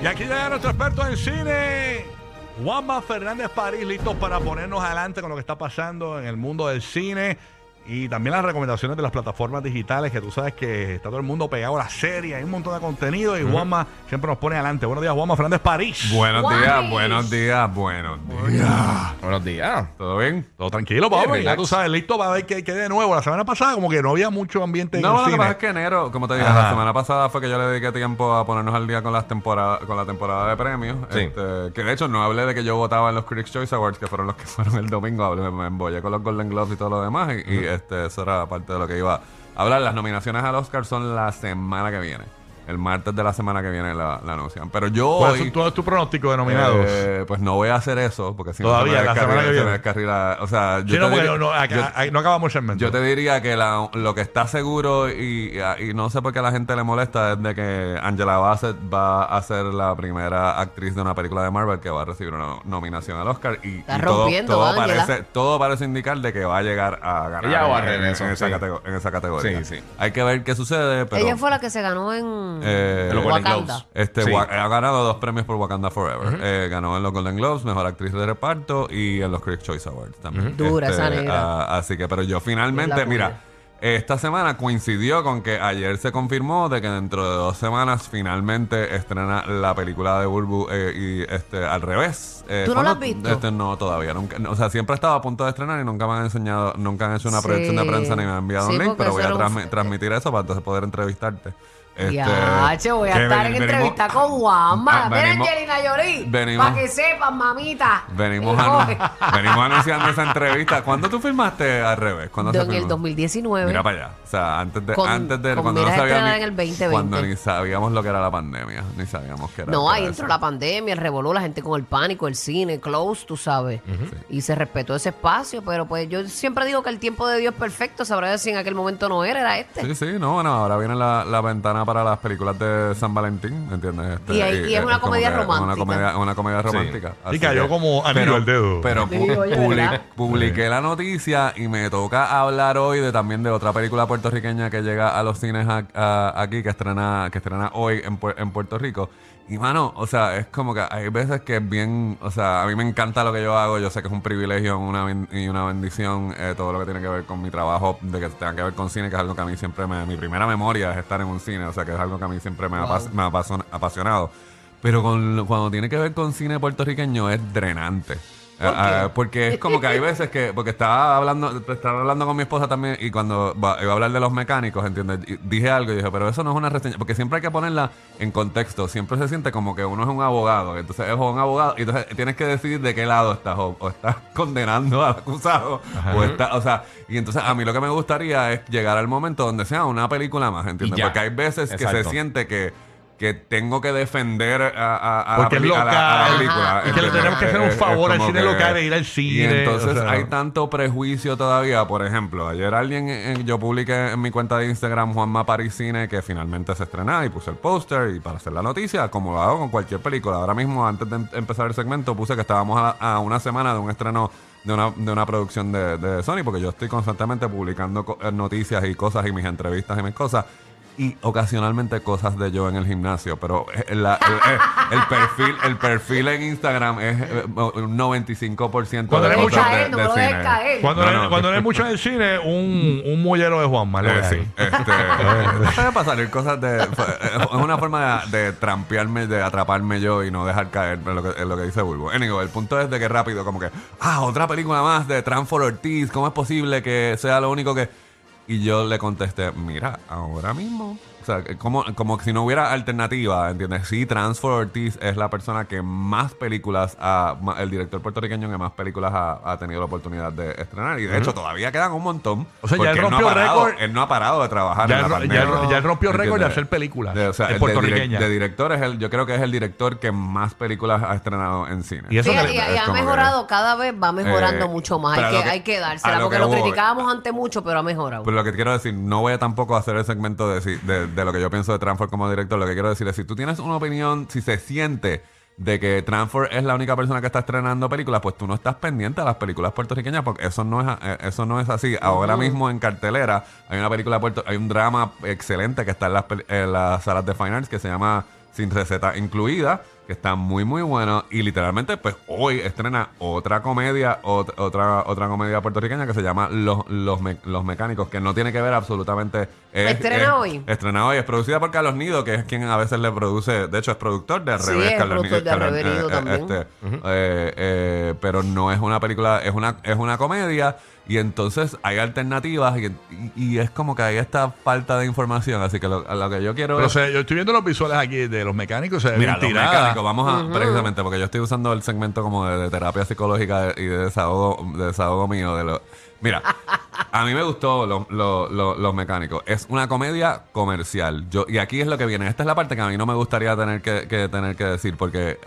Y aquí llega nuestro experto en cine, Juanma Fernández París, listos para ponernos adelante con lo que está pasando en el mundo del cine. Y también las recomendaciones de las plataformas digitales, que tú sabes que está todo el mundo pegado a la serie, hay un montón de contenido y Juanma siempre nos pone adelante. Buenos días, Juanma Fernández París. Buenos días, buenos días, buenos días. Buenos días. ¿Todo bien? Todo tranquilo, Pablo. Bien, Ya tú sabes, listo para ver qué qué de nuevo. La semana pasada como que no había mucho ambiente en No, el lo que cine. pasa es que enero, como te dije, Ajá. la semana pasada fue que yo le dediqué tiempo a ponernos al día con las temporadas, con la temporada de premios. Sí. Este, que de hecho no hablé de que yo votaba en los Critics Choice Awards, que fueron los que fueron el domingo. Hablé, me, embollé con los Golden Globes y todo lo demás. Y, y, este, eso era parte de lo que iba a hablar. Las nominaciones al Oscar son la semana que viene. El martes de la semana que viene la, la anuncian. Pero yo ¿Cuál hoy... es, tu, tu pronóstico de nominados? Eh, pues no voy a hacer eso, porque si Todavía, no la se me semana que descarrila- se me viene. descarrila- O sea, yo Sí, no, diría- no, acá- yo- no acabamos el segmento. yo te diría que la- lo que está seguro y, y no sé por qué a la gente le molesta es de que Angela Bassett va a ser la primera actriz de una película de Marvel que va a recibir una nominación al Oscar y, Está y todo, rompiendo, todo Ángela. parece todo parece indicar de que va a llegar a ganar Ella va a en, en eso, esa sí. catego- en esa categoría. Sí, sí. Hay que ver qué sucede, pero Ella fue la que se ganó en eh, los Golden Wakanda. Globes. este, Sí. Wa- ha ganado dos premios por Wakanda Forever. Eh, ganó en los Golden Globes, Mejor Actriz de Reparto y en los Critics Choice Awards también. Dura esa negra. ah, así que, pero yo finalmente, la mira, esta semana coincidió con que ayer se confirmó de que dentro de dos semanas finalmente estrena la película de Burbu eh, y este al revés. Eh, ¿Tú no la has visto? Este, no, todavía. Nunca, o sea, siempre estaba a punto de estrenar y nunca me han enseñado, nunca han hecho una Sí. proyección de prensa ni me han enviado Sí, un link, porque pero voy a eso era un- transmi- transmitir eso para entonces poder entrevistarte. Este, Ya, che, voy a estar ven- en venimos- entrevista con Juanma. Ah, Mira, Angelina Jolie. venimos- Para que sepan, mamita. Venimos, anu- oye. venimos anunciando esa entrevista. ¿Cuándo tú filmaste al revés? ¿Cuándo se En el filmó? 2019. Mira para allá. O sea, antes de, Con- antes de con cuando no a sabíamos en el 2020. cuando ni sabíamos lo que era la pandemia, ni sabíamos que era. No, que ahí era entró eso. la pandemia, el revoló, la gente con el pánico, el cine, close, tú sabes. Y se respetó ese espacio, pero pues yo siempre digo que el tiempo de Dios es perfecto. Sabrá si en aquel momento no era, era este. Sí, sí, no, bueno, ahora viene la, la ventana para las películas de San Valentín, ¿entiendes? Este, Y ahí- y es una como comedia que romántica. Una comedia, una comedia romántica. Y Así cayó que- como anillo al dedo. Pero Sí, pu- oye, publi- ¿verdad? publiqué la noticia y me toca hablar hoy de también de otra película puertorriqueña que llega a los cines a- a- aquí, que estrena, que estrena hoy en, Puer- en Puerto Rico. Y mano, o sea, es como que hay veces que es bien, o sea, a mí me encanta lo que yo hago, yo sé que es un privilegio una ben- y una bendición eh, todo lo que tiene que ver con mi trabajo, de que tenga que ver con cine, que es algo que a mí siempre me, mi primera memoria es estar en un cine, o sea, que es algo que a mí siempre me ha, apas- me ha apasion- apasionado. Pero con, cuando tiene que ver con cine puertorriqueño es drenante. Ah, ah, porque es como que hay veces que, porque estaba hablando, estaba hablando con mi esposa también y cuando iba a hablar de los mecánicos, ¿entiendes? Y dije algo y dije, pero eso no es una reseña, porque siempre hay que ponerla en contexto, siempre se siente como que uno es un abogado, entonces es un abogado y entonces tienes que decidir de qué lado estás, o, o estás condenando al acusado, o está, o sea, y entonces a mí lo que me gustaría es llegar al momento donde sea una película más, ¿entiendes? Porque hay veces que se siente que que tengo que defender a, a- la, es peli- a la- a la local. película. Ajá. Y que le tenemos que hacer un favor al cine que- local e ir al Y cine, entonces o sea. hay tanto prejuicio todavía. Por ejemplo, ayer alguien, eh, yo publiqué en mi cuenta de Instagram Juanma Paris Cine que finalmente se estrenaba y puse el póster y para hacer la noticia, como lo hago con cualquier película. Ahora mismo, antes de em- empezar el segmento, puse que estábamos a, a una semana de un estreno de una, de una producción de, de Sony, porque yo estoy constantemente publicando co- eh, noticias y cosas y mis entrevistas y mis cosas. Y ocasionalmente cosas de yo en el gimnasio, pero eh, la- el, eh, el perfil el perfil en Instagram es eh, un 95% Cuando de cosas mucho- de, no de dejes cine. caer. Cuando, No, no, no, cuando no hay mucho en el cine, un, un mollero de Juanma. Eh, sí, este, ¿sabes para salir cosas de es una forma de, de trampearme, de atraparme yo y no dejar caer en lo que, en lo que dice Bulbo. Anyway, el punto es de que rápido, como que, ah, otra película más de Transfor Ortiz, ¿cómo es posible que sea lo único que...? Y yo le contesté, mira, ahora mismo... O sea, como, como si no hubiera alternativa, ¿entiendes? Sí, Transfor Ortiz es la persona que más películas, ha- el director puertorriqueño que más películas ha, ha tenido la oportunidad de estrenar. Y de hecho, todavía quedan un montón. O sea, ya él no ha rompió parado- récord. Él no ha parado de trabajar Ya, en la él- ya, pandemia. él- ya él rompió récord de hacer películas De, o sea, de de, de director es el, yo creo que es el director que más películas ha estrenado en cine. Y eso Sí, que y, ha que- mejorado, cada vez va mejorando Eh, mucho más. pero Hay que, que- hay que dársela, lo porque que lo criticábamos antes mucho, pero ha mejorado. Pues lo que quiero decir, no voy a tampoco hacer el segmento de, si- de, de lo que yo pienso de Transfer como director. Lo que quiero decir es, si tú tienes una opinión, si se siente de que Transfer es la única persona que está estrenando películas, pues tú no estás pendiente a las películas puertorriqueñas porque eso no es eh, eso no es así. Ahora mismo en cartelera hay una película puerto, hay un drama excelente que está en las, en las salas de Fine Arts que se llama sin receta incluida, que está muy muy bueno y literalmente pues hoy estrena otra comedia, ot- otra otra comedia puertorriqueña que se llama Los los, Me- Los mecánicos, que no tiene que ver absolutamente es- ¿Estrena es- hoy? Estrena hoy, es producida por Carlos Nido, que es quien a veces le produce, de hecho es productor de Al Sí, revés, es Carlos productor de Al Carlos- revés, Nido también. este, eh, eh, pero no es una película, es una, es una comedia y entonces hay alternativas y, y- y es como que hay esta falta de información, así que lo, a lo que yo quiero Pero o es... sea, yo estoy viendo los visuales aquí de los mecánicos, se Mira, los mecánicos, vamos a, precisamente, porque yo estoy usando el segmento como de, de terapia psicológica y de desahogo, de desahogo mío. De lo, mira, a mí me gustó lo- lo- lo- Los Mecánicos. Es una comedia comercial. Yo, y aquí es lo que viene. Esta es la parte que a mí no me gustaría tener que, tener que decir, porque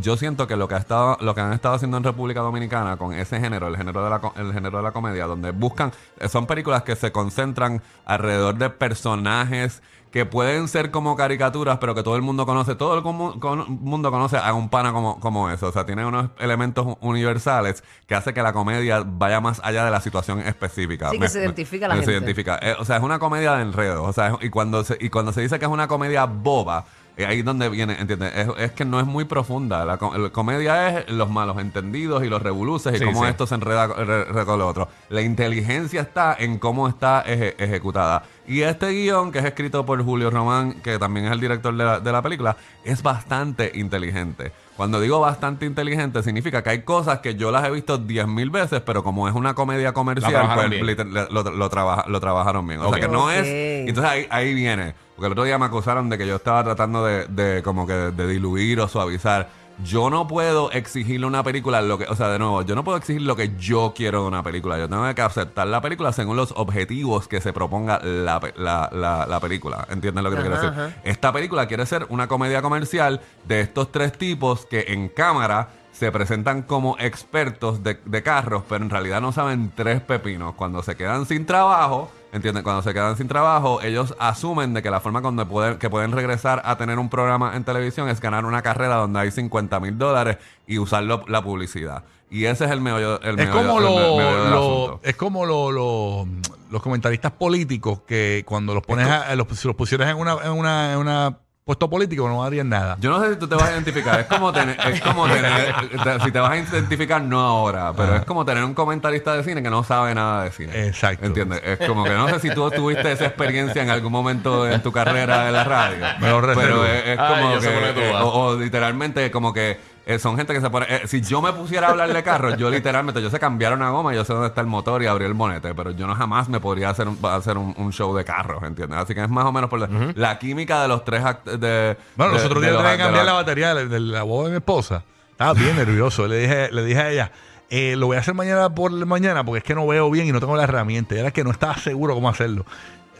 yo siento que lo que, ha estado, lo que han estado haciendo en República Dominicana con ese género, el género de la, el género de la comedia, donde buscan, son películas que se concentran alrededor de personajes que pueden ser como caricaturas, pero que todo el mundo conoce, todo el comu- con- mundo conoce a un pana como, como eso. O sea, tiene unos elementos universales que hace que la comedia vaya más allá de la situación específica. Sí, que se identifica la se gente. identifica. Eh, o sea, es una comedia de enredo. O sea, es- y cuando se, y cuando se dice que es una comedia boba, ahí es donde viene, ¿entiendes? Es, es que no es muy profunda. La, co- la comedia es los malos entendidos y los revoluces y Sí, cómo sí. esto se enreda re- re- con lo otro. La inteligencia está en cómo está eje- ejecutada. Y este guion, que es escrito por Julio Román, que también es el director de la, de la película, es bastante inteligente. Cuando digo bastante inteligente, significa que hay cosas que yo las he visto 10.000 veces, pero como es una comedia comercial, pues lo, lo trabaja- lo trabajaron bien. O Ok. sea que no Ok. es. Entonces ahí, ahí viene. Porque el otro día me acusaron de que yo estaba tratando de, de como que de diluir o suavizar. Yo no puedo exigirle una película lo que, o sea, de nuevo, yo no puedo exigir lo que yo quiero de una película. Yo tengo que aceptar la película según los objetivos que se proponga la, la, la- la película. ¿Entiendes lo que te quiero decir? ajá. Esta película quiere ser una comedia comercial de estos tres tipos que en cámara se presentan como expertos de, de carros, pero en realidad no saben tres pepinos. Cuando se quedan sin trabajo, ¿entiendes? Cuando se quedan sin trabajo, ellos asumen de que la forma donde pueden, que pueden regresar a tener un programa en televisión es ganar una carrera donde hay 50 mil dólares y usar lo- la publicidad. Y ese es el meollo, el Es meollo- como, lo- me- meollo del lo- asunto. es como lo- los comentaristas políticos que cuando los pones a- los, si los pusieras en una, en una, en una puesto político no harían nada. Yo no sé si tú te vas a identificar. Es como tener, es como tener te- si te vas a identificar, no ahora, pero es como tener un comentarista de cine que no sabe nada de cine. Exacto. ¿Entiendes? Es como que no sé si tú tuviste esa experiencia en algún momento en tu carrera de la radio. Me lo reservo. Pero es, es Ay, como yo sé que, por dónde tú eh, vas. o, o literalmente como que eh, son gente que se pone. eh, si yo me pusiera a hablar de carros, yo literalmente, yo sé cambiar una goma, yo sé dónde está el motor y abrir el bonete, pero yo no jamás me podría hacer un, hacer un, un show de carros, ¿entiendes? Así que es más o menos por la, la química de los tres de Bueno, de- los otros de días los tenía que cambiar la batería de, de la boda de mi esposa. Estaba bien nervioso. Le dije, le dije a ella, eh, lo voy a hacer mañana por mañana porque es que no veo bien y no tengo la herramienta. Y era que no estaba seguro cómo hacerlo.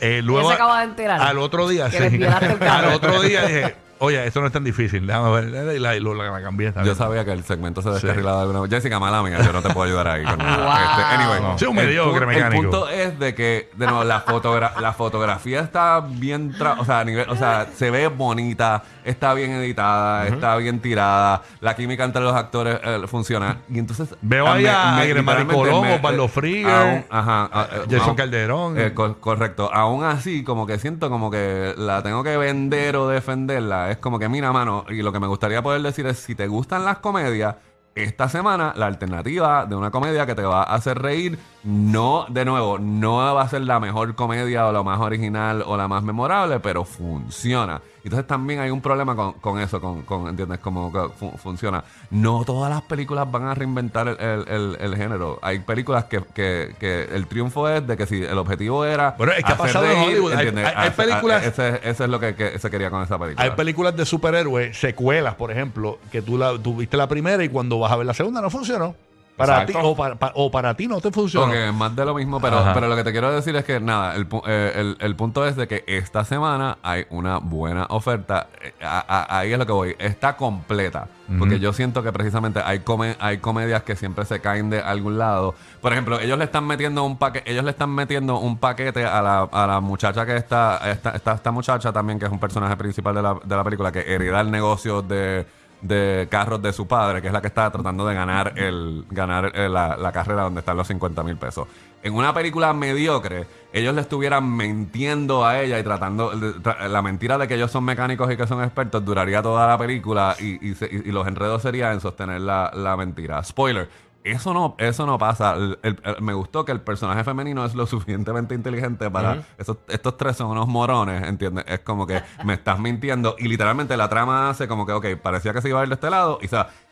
Eh, luego, se acaba de enterar. Al otro día, sí. Al otro día dije, oye, esto no es tan difícil. Déjame ver. Y la, la- la cambié. Yo sabía que el segmento se descarrilaba de alguna Jessica, mala mía, yo no te puedo ayudar ahí con nada. Este, anyway, No. Sí, un el mediocre mecánico. El punto es de que, de nuevo, la, fotogra- la fotografía está bien, tra- o sea, a nivel, o sea, se ve bonita, está bien editada, está bien tirada, la química entre los actores eh, funciona. Y entonces Veo ahí a me- Osvaldo eh, Frieger, ajá, eh, Jason aún- Calderón. eh, co- correcto. Aún así, como que siento como que la tengo que vender o defenderla. Es como que, mira, mano, y lo que me gustaría poder decir es, si te gustan las comedias, esta semana la alternativa de una comedia que te va a hacer reír, no, de nuevo, no va a ser la mejor comedia o la más original o la más memorable, pero funciona. Entonces también hay un problema con, con eso, con, con, ¿entiendes? Como que funciona. No todas las películas van a reinventar el, el- el- el género. Hay películas que, que, que el triunfo es de que si el objetivo era... Bueno, es que ha pasado en Hollywood. Hay- películas- Ese, ese es lo que, que se quería con esa película. Hay películas de superhéroes, secuelas, por ejemplo, que tú, la, tú viste la primera y cuando vas a ver la segunda no funcionó. Para ti, o, para, pa- o para ti no te funcionó. Ok, más de lo mismo, pero, Ajá. pero lo que te quiero decir es que nada, el, eh, el- el punto es de que esta semana hay una buena oferta. Eh, a- a- ahí es lo que voy. Está completa. Porque yo siento que precisamente hay, come- hay comedias que siempre se caen de algún lado. Por ejemplo, ellos le están metiendo un paquete, ellos le están metiendo un paquete a la, a la muchacha que está, esta, esta, esta muchacha también, que es un personaje principal de la, de la película, que hereda el negocio de de carros de su padre, que es la que está tratando de ganar el ganar eh, la, la carrera donde están los 50 mil pesos. En una película mediocre, ellos le estuvieran mintiendo a ella y tratando la mentira de que ellos son mecánicos y que son expertos duraría toda la película y, y se- y los enredos serían en sostener la, la mentira. Spoiler. Eso no, eso no pasa. El- el- el- me gustó que el personaje femenino es lo suficientemente inteligente para... esos- estos tres son unos morones, ¿entiendes? Es como que me estás mintiendo y literalmente la trama hace como que, ok, parecía que se iba a ir de este lado y,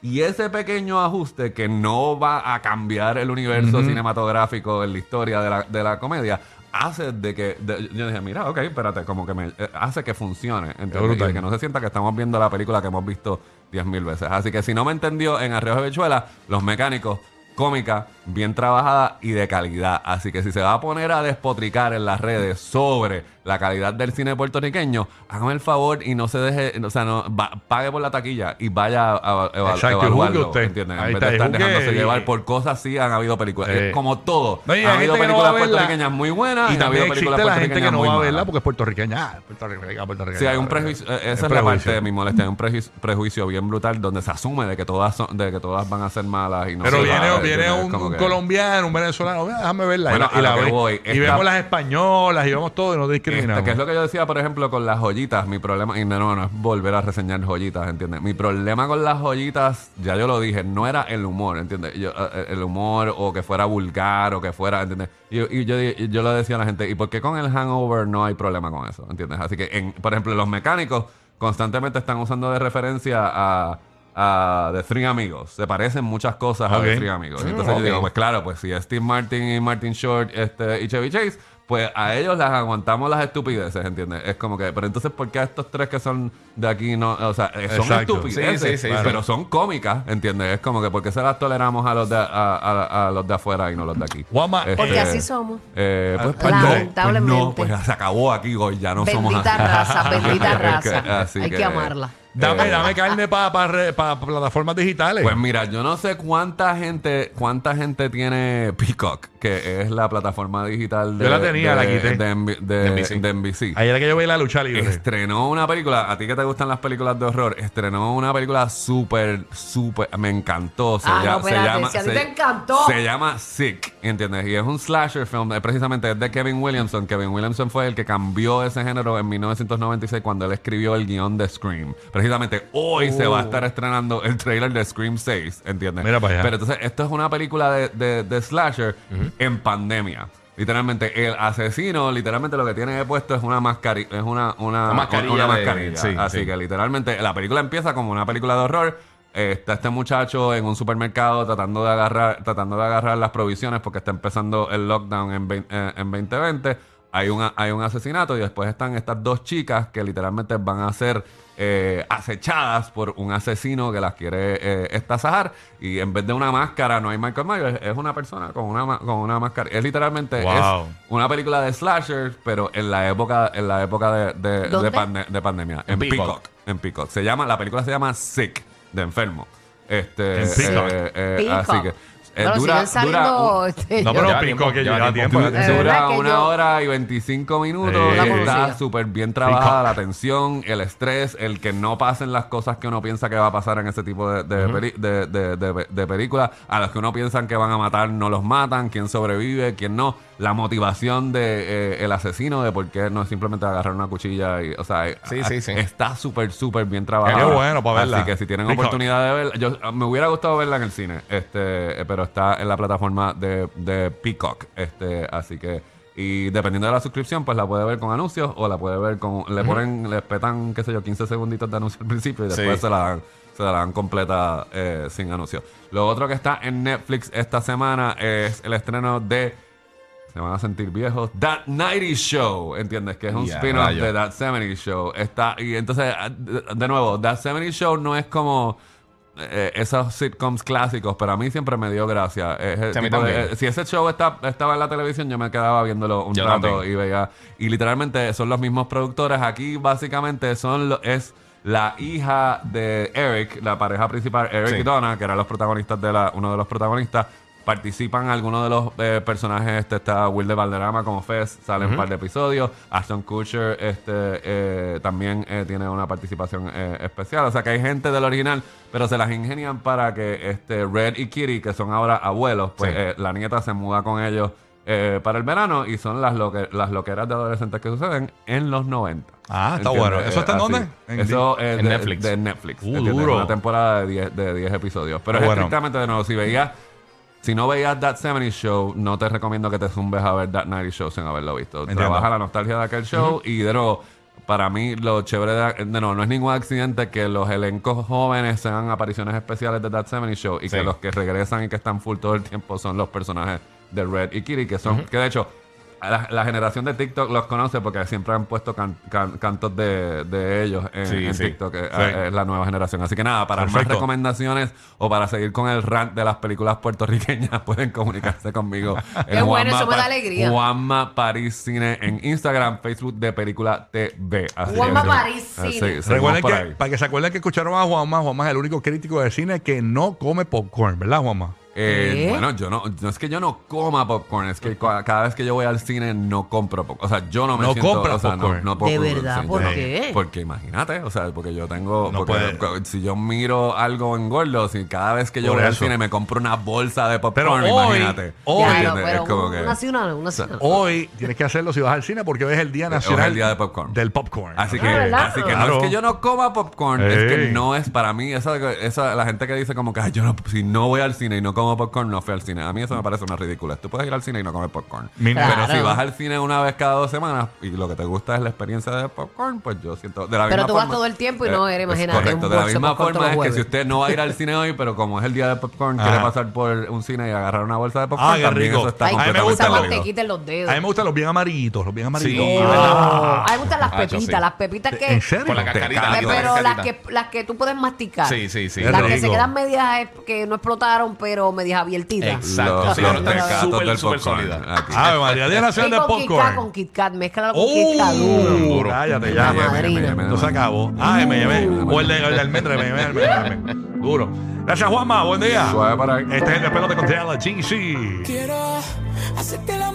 y ese pequeño ajuste que no va a cambiar el universo cinematográfico en la historia de la, de la comedia hace de que de- yo dije mira ok espérate como que me eh, hace que funcione ¿entiendes? Y de que no se sienta que estamos viendo la película que hemos visto 10.000 veces así que si no me entendió en Arreos de Bechuela los mecánicos cómica, bien trabajada y de calidad. Así que si se va a poner a despotricar en las redes sobre la calidad del cine puertorriqueño, hágame el favor y no se deje, o sea, no va- pague por la taquilla y vaya a, a- Exacto, evaluarlo, usted. ¿entiendes? Ahí en vez está, de estar dejándose y- llevar por cosas, sí han habido películas. Eh. Como todo. No, han habido no películas puertorriqueñas muy buenas y, Y han habido películas la gente que no va a verla porque es puertorriqueña. Ah, puertorriqueña, puertorriqueña. Sí, hay un prejuicio. eh, Esa es, la prejuicio. parte de mi molestia. Hay un prejuicio, prejuicio bien brutal donde se asume de que todas son, de que todas van a ser malas y no Pero viene, viene un, un colombiano, un venezolano, "Mira, déjame verla. Bueno, y la, y a la lo que ve. voy, y esta- vemos las españolas y vemos todo y no discriminamos. Este, que es lo que yo decía, por ejemplo, con las joyitas. Mi problema, y no, no, no es volver a reseñar joyitas, ¿entiendes? Mi problema con las joyitas, ya yo lo dije, no era el humor, ¿entiendes? Yo, eh, el humor o que fuera vulgar o que fuera, ¿entiendes? Y, y yo, y yo le decía a la gente, ¿y por qué con el hangover no hay problema con eso? ¿Entiendes? Así que, en, por ejemplo, los mecánicos constantemente están usando de referencia a. a The Three Amigos. Se parecen muchas cosas a. The Three Amigos. Y Entonces yo digo, pues claro, pues si es Steve Martin y Martin Short este, y Chevy Chase, pues a ellos las aguantamos las estupideces, ¿entiendes? Es como que, pero entonces, ¿por qué a estos tres que son de aquí no? O sea, son Exacto. estupideces, Sí, sí, sí, pero son cómicas, ¿entiendes? Es como que, ¿por qué se las toleramos a los de, a, a- a los de afuera y no los de aquí? Juanma, Porque Este, así somos. eh, pues, Ah, pues no, pues lamentablemente. no, pues se acabó aquí hoy, ya no somos bendita así. raza, bendita Es que- raza. así Hay que, que- amarla. Dame, eh, dame carne para plataformas digitales. Pues mira, yo no sé cuánta gente, cuánta gente tiene Peacock, que es la plataforma digital de, Yo la tenía, de, la quité. de, NB- de- De NBC. de NBC. Ayer que yo vi la lucha libre. Estrenó una película, a ti que te gustan las películas de horror, estrenó una película súper, súper, me encantó. Se, Ah, llama, no, espérate, si a ti te encantó. Se llama Sick, ¿entiendes? Y es un slasher film, precisamente es de Kevin Williamson. Kevin Williamson fue el que cambió ese género en 1996 cuando él escribió el guion de Scream. Precisamente hoy se va a estar estrenando el trailer de Scream 6, ¿entiendes? Oh. Mira para allá. Pero entonces, esto es una película de, de- de slasher en pandemia. Literalmente, el asesino, literalmente lo que tiene puesto es una mascarilla. Es una, una, Una mascarilla una de- mascarilla. sí, Así sí. que literalmente la película empieza como una película de horror. Eh, está este muchacho en un supermercado tratando de agarrar, tratando de agarrar las provisiones porque está empezando el lockdown en, vein- eh, en 2020. Hay, una, hay un asesinato y después están estas dos chicas que literalmente van a ser eh, acechadas por un asesino que las quiere eh, estasajar. Y en vez de una máscara, no hay Michael Myers, es una persona con una, ma- con una máscara. Es literalmente Wow. es una película de slasher, pero en la época, en la época de, de, de pande- de pandemia. En En Peacock. Peacock. En Peacock. Se llama, la película se llama Sick, de enfermo. Este, En Peacock. eh, eh, Peacock. así que eh, Bueno, dura, siguen dura, saliendo, un- este, no, yo- pero pico tiempo, que lleva lleva tiempo. tiempo. Dura que una yo- hora y 25 minutos. Sí. Está súper bien trabajada la tensión, el estrés, el que no pasen las cosas que uno piensa que va a pasar en ese tipo de, de, peli- de, de- de- de películas. A los que uno piensa que van a matar, no los matan. Quién sobrevive, quién no. La motivación de eh, el asesino de por qué no es simplemente agarrar una cuchilla y, o sea, eh, Sí, sí, sí. está súper, súper bien trabajada. Qué bueno para verla. Así que si tienen Peacock. oportunidad de verla, yo me hubiera gustado verla en el cine, este, eh, pero está en la plataforma de, de Peacock, este, así que y dependiendo de la suscripción, pues la puede ver con anuncios o la puede ver con le ponen, le petan, qué sé yo, 15 segunditos de anuncio al principio y después Sí. se la dan se la dan completa eh, sin anuncios. Lo otro que está en Netflix esta semana es el estreno de se van a sentir viejos. That 90 Show, ¿entiendes? Que es un Ya, spin-off de That 70 Show. Está, y entonces, de nuevo, That 70 Show no es como eh, esos sitcoms clásicos, pero a mí siempre me dio gracia. Es el Sí, a mí tipo de- también. eh, si ese show está, estaba en la televisión, yo me quedaba viéndolo un Yo rato también. y veía. Y literalmente son los mismos productores. Aquí básicamente son lo- es la hija de Eric, la pareja principal, Eric Sí. y Donna, que eran los protagonistas de la, uno de los protagonistas. Participan algunos de los eh, personajes. Este está Will de Valderrama como Fez, sale en un par de episodios. Ashton Kutcher este, eh, también eh, tiene una participación especial. O sea que hay gente del original. pero se las ingenian para que este Red y Kitty, que son ahora abuelos, pues Sí. eh, la nieta se muda con ellos eh, para el verano y son las, loque- las loqueras de adolescentes que suceden en los 90. Ah, está ¿Entiendes? bueno. ¿Eso está en dónde? En Eso es en de Netflix. De Netflix. Uh, duro. Una temporada de 10, de 10 episodios. Pero Ah, es bueno. estrictamente de nuevo. Si veías, si no veías That 70 Show, no te recomiendo que te zumbes a ver That 90 Show sin haberlo visto. Entiendo. Trabaja la nostalgia de aquel show y de nuevo. Para mí, lo chévere de, de nuevo, no es ningún accidente que los elencos jóvenes sean apariciones especiales de That 70 Show y Sí. que los que regresan y que están full todo el tiempo son los personajes de Red y Kitty, que son, que de hecho, la, la generación de TikTok los conoce porque siempre han puesto can- can- cantos de, de ellos en, Sí, en sí. TikTok. eh, Sí. Es la nueva generación. Así que nada, para más Perfecto. recomendaciones o para seguir con el rant de las películas puertorriqueñas, pueden comunicarse conmigo. en Qué bueno, eso me da alegría. Juanma París Cine en Instagram, Facebook de Película TV. Así Juanma París así, Cine. Recuerden que, para que se acuerden que escucharon a Juanma, Juanma es el único crítico de cine que no come popcorn, ¿verdad, Juanma? Eh, bueno, yo no, no es que yo no coma popcorn, es que cua- cada vez que yo voy al cine no compro popcorn. O sea, yo no me No siento. compras o sea, no- popcorn. no ¿De verdad? sí, ¿Por yo- qué? Porque imagínate, o sea, porque yo tengo. No porque puede. si yo miro algo en gordo, si cada vez que yo Por voy al eso. cine me compro una bolsa de Pero popcorn, hoy- imagínate. hoy- pero es como que. una nacional, una nacional. Hoy tienes que hacerlo si vas al cine porque hoy es el Día Hoy Nacional es el día de popcorn. del popcorn. Así ¿ok? que, ¿verdad? así que no Claro. es que yo no coma popcorn, es Ey. que no es para mí. Esa, esa, la gente que dice como que "Ay, yo no, si no voy al cine y no como popcorn, no fui al cine. A mí eso me parece una ridícula. Tú puedes ir al cine y no comer popcorn. Pero si vas al cine una vez cada dos semanas y lo que te gusta es la experiencia de popcorn, pues yo siento. De la Pero misma tú vas forma- todo el tiempo y no eres, es imagínate, Correcto. un De la misma forma es que si usted no va a ir al cine hoy, pero como es el día de popcorn, Ajá. quiere pasar por un cine y agarrar una bolsa de popcorn, Ah, qué también rico. eso está Ay, a mí me gusta los dedos. A mí me gustan los bien amarillitos, los bien amarillitos. Sí, ¿verdad? a mí me gustan las Ah, pepitas, sí. las pepitas que... ¿En serio? Con la cascarita. pero las que, las que tú puedes masticar. Sí, sí, sí. Las que se quedan medias, eh, que no explotaron, pero medias abiertitas. Exacto. Los, Sí, los pero está tecatos súper, del súper popcorn. sólida. Aquí. Ave María, Día Nacional del con Kit Kat, popcorn. con Kit Kat, mezclalo con Kit Kat duro. ¡Uh! Duro. Cállate La ya. Esto se acabó. Ay, me llevé. O el de, el de almendra, me llevé. Duro. Gracias, Juanma. Buen día. Suave para. Este es el despelote con TLGC. Quiero hacerte el amor.